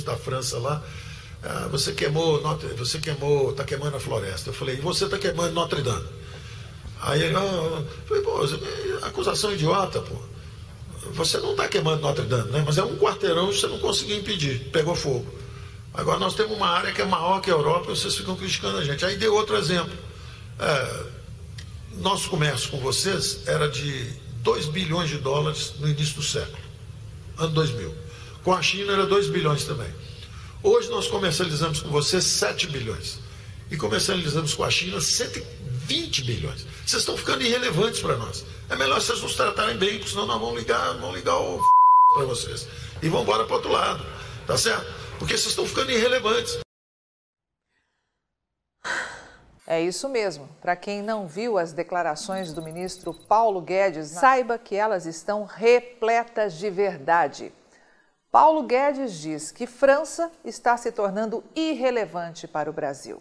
ministro da França lá, ah, você queimou, você queimou, está queimando a floresta. Eu falei, e você está queimando Notre Dame. Aí ele, ah, falei, pô, acusação idiota, pô. Você não está queimando Notre Dame, né? Mas é um quarteirão que você não conseguiu impedir, pegou fogo. Agora nós temos uma área que é maior que a Europa e vocês ficam criticando a gente. Aí deu outro exemplo. É, nosso comércio com vocês era de 2 bilhões de dólares no início do século, ano 2000. Com a China era 2 bilhões também. Hoje nós comercializamos com vocês 7 bilhões. E comercializamos com a China 120 bilhões. Vocês estão ficando irrelevantes para nós. É melhor vocês nos tratarem bem, porque senão nós vamos ligar, vamos ligar o para vocês. E vão embora para outro lado. Tá certo? Porque vocês estão ficando irrelevantes. É isso mesmo. Para quem não viu as declarações do ministro Paulo Guedes, saiba que elas estão repletas de verdade. Paulo Guedes diz que França está se tornando irrelevante para o Brasil.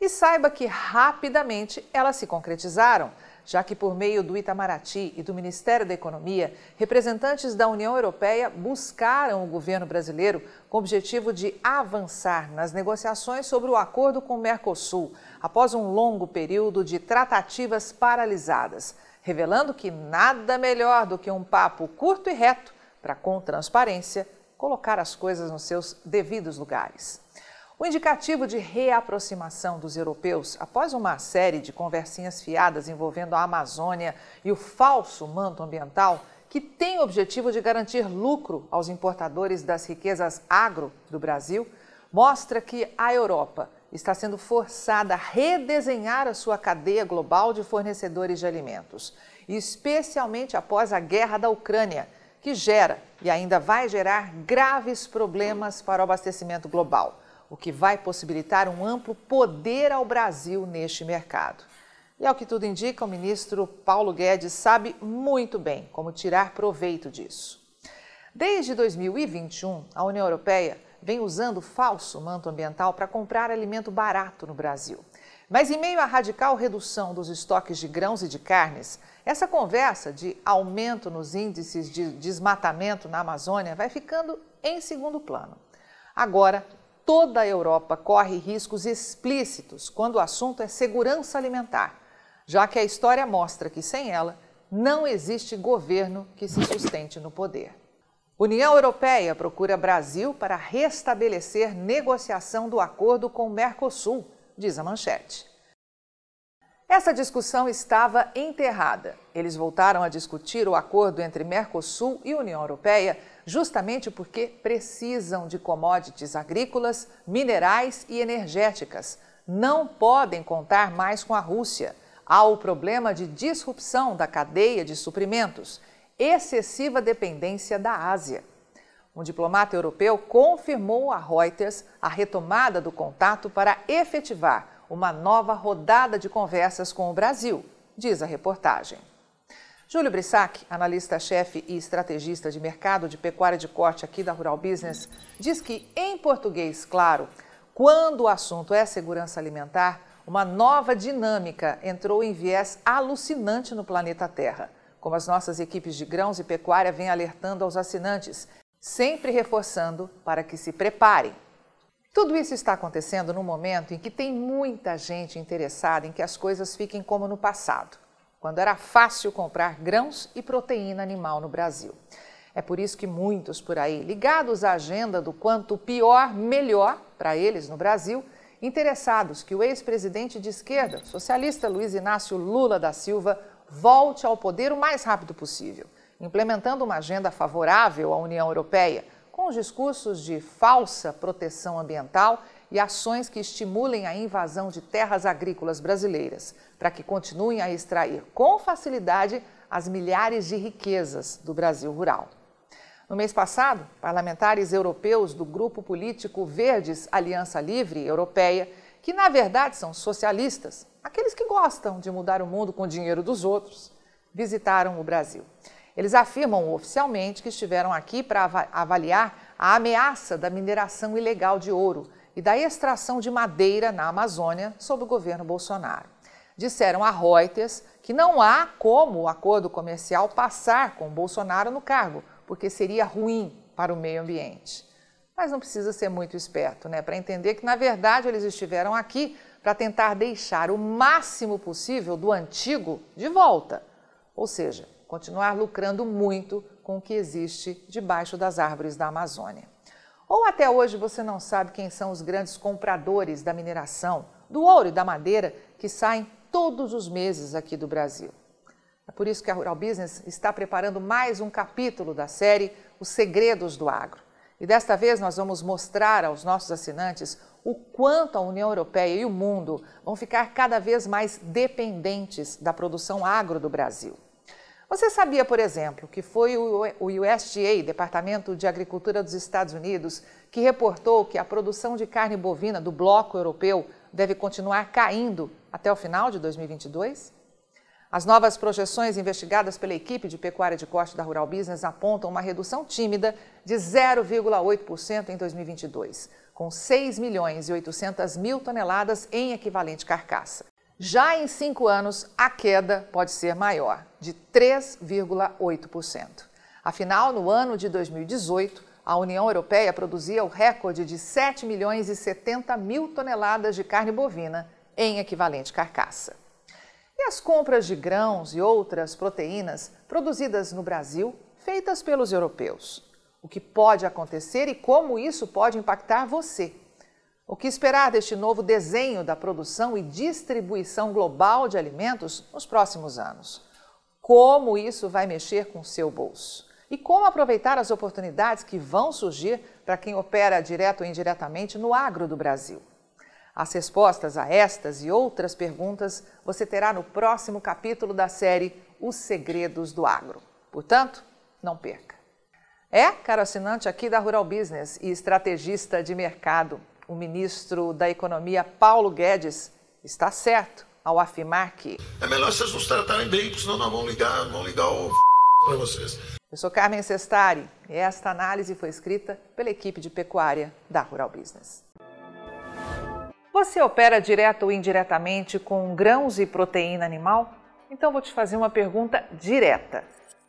E saiba que rapidamente elas se concretizaram, já que por meio do Itamaraty e do Ministério da Economia, representantes da União Europeia buscaram o governo brasileiro com o objetivo de avançar nas negociações sobre o acordo com o Mercosul, após um longo período de tratativas paralisadas, revelando que nada melhor do que um papo curto e reto para, com transparência, colocar as coisas nos seus devidos lugares. O indicativo de reaproximação dos europeus após uma série de conversinhas fiadas envolvendo a Amazônia e o falso manto ambiental, que tem o objetivo de garantir lucro aos importadores das riquezas agro do Brasil, mostra que a Europa está sendo forçada a redesenhar a sua cadeia global de fornecedores de alimentos, especialmente após a guerra da Ucrânia que gera e ainda vai gerar graves problemas para o abastecimento global, o que vai possibilitar um amplo poder ao Brasil neste mercado. E ao que tudo indica, o ministro Paulo Guedes sabe muito bem como tirar proveito disso. Desde 2021, a União Europeia vem usando falso manto ambiental para comprar alimento barato no Brasil. Mas em meio à radical redução dos estoques de grãos e de carnes, essa conversa de aumento nos índices de desmatamento na Amazônia vai ficando em segundo plano. Agora, toda a Europa corre riscos explícitos quando o assunto é segurança alimentar, já que a história mostra que sem ela não existe governo que se sustente no poder. União Europeia procura Brasil para restabelecer negociação do acordo com o Mercosul, diz a manchete. Essa discussão estava enterrada. Eles voltaram a discutir o acordo entre Mercosul e União Europeia justamente porque precisam de commodities agrícolas, minerais e energéticas. Não podem contar mais com a Rússia. Há o problema de disrupção da cadeia de suprimentos, excessiva dependência da Ásia. Um diplomata europeu confirmou a Reuters a retomada do contato para efetivar uma nova rodada de conversas com o Brasil, diz a reportagem. Júlio Brissac, analista-chefe e estrategista de mercado de pecuária de corte aqui da Rural Business, diz que, em português claro, quando o assunto é segurança alimentar, uma nova dinâmica entrou em viés alucinante no planeta Terra, como as nossas equipes de grãos e pecuária vêm alertando aos assinantes, sempre reforçando para que se preparem tudo isso está acontecendo num momento em que tem muita gente interessada em que as coisas fiquem como no passado, quando era fácil comprar grãos e proteína animal no Brasil. É por isso que muitos por aí, ligados à agenda do quanto pior, melhor para eles no Brasil, interessados que o ex-presidente de esquerda, socialista Luiz Inácio Lula da Silva, volte ao poder o mais rápido possível, implementando uma agenda favorável à União Europeia com os discursos de falsa proteção ambiental e ações que estimulem a invasão de terras agrícolas brasileiras, para que continuem a extrair com facilidade as milhares de riquezas do Brasil rural. No mês passado, parlamentares europeus do grupo político Verdes Aliança Livre Europeia, que na verdade são socialistas, aqueles que gostam de mudar o mundo com o dinheiro dos outros, visitaram o Brasil. Eles afirmam oficialmente que estiveram aqui para avaliar a ameaça da mineração ilegal de ouro e da extração de madeira na Amazônia sob o governo Bolsonaro. Disseram a Reuters que não há como o acordo comercial passar com Bolsonaro no cargo, porque seria ruim para o meio ambiente. Mas não precisa ser muito esperto, né, para entender que na verdade eles estiveram aqui para tentar deixar o máximo possível do antigo de volta, ou seja, continuar lucrando muito com o que existe debaixo das árvores da Amazônia. Ou até hoje você não sabe quem são os grandes compradores da mineração, do ouro e da madeira que saem todos os meses aqui do Brasil. É por isso que a Rural Business está preparando mais um capítulo da série Os Segredos do Agro. E desta vez nós vamos mostrar aos nossos assinantes o quanto a União Europeia e o mundo vão ficar cada vez mais dependentes da produção agro do Brasil. Você sabia, por exemplo, que foi o USDA, Departamento de Agricultura dos Estados Unidos, que reportou que a produção de carne bovina do bloco europeu deve continuar caindo até o final de 2022? As novas projeções investigadas pela equipe de pecuária de corte da Rural Business apontam uma redução tímida de 0,8% em 2022, com 6 milhões e 800 mil toneladas em equivalente carcaça. Já em cinco anos, a queda pode ser maior, de 3,8%. Afinal, no ano de 2018, a União Europeia produzia o recorde de 7 milhões e 70 mil toneladas de carne bovina em equivalente carcaça. E as compras de grãos e outras proteínas produzidas no Brasil, feitas pelos europeus? O que pode acontecer e como isso pode impactar você? O que esperar deste novo desenho da produção e distribuição global de alimentos nos próximos anos? Como isso vai mexer com o seu bolso? E como aproveitar as oportunidades que vão surgir para quem opera direto ou indiretamente no agro do Brasil? As respostas a estas e outras perguntas você terá no próximo capítulo da série Os Segredos do Agro. Portanto, não perca. É, caro assinante aqui da Rural Business e estrategista de mercado, o ministro da Economia Paulo Guedes está certo ao afirmar que é melhor vocês nos tratarem bem, senão nós vamos ligar, vamos ligar o para vocês. Eu sou Carmen Sestari e esta análise foi escrita pela equipe de pecuária da Rural Business. Você opera direto ou indiretamente com grãos e proteína animal? Então vou te fazer uma pergunta direta.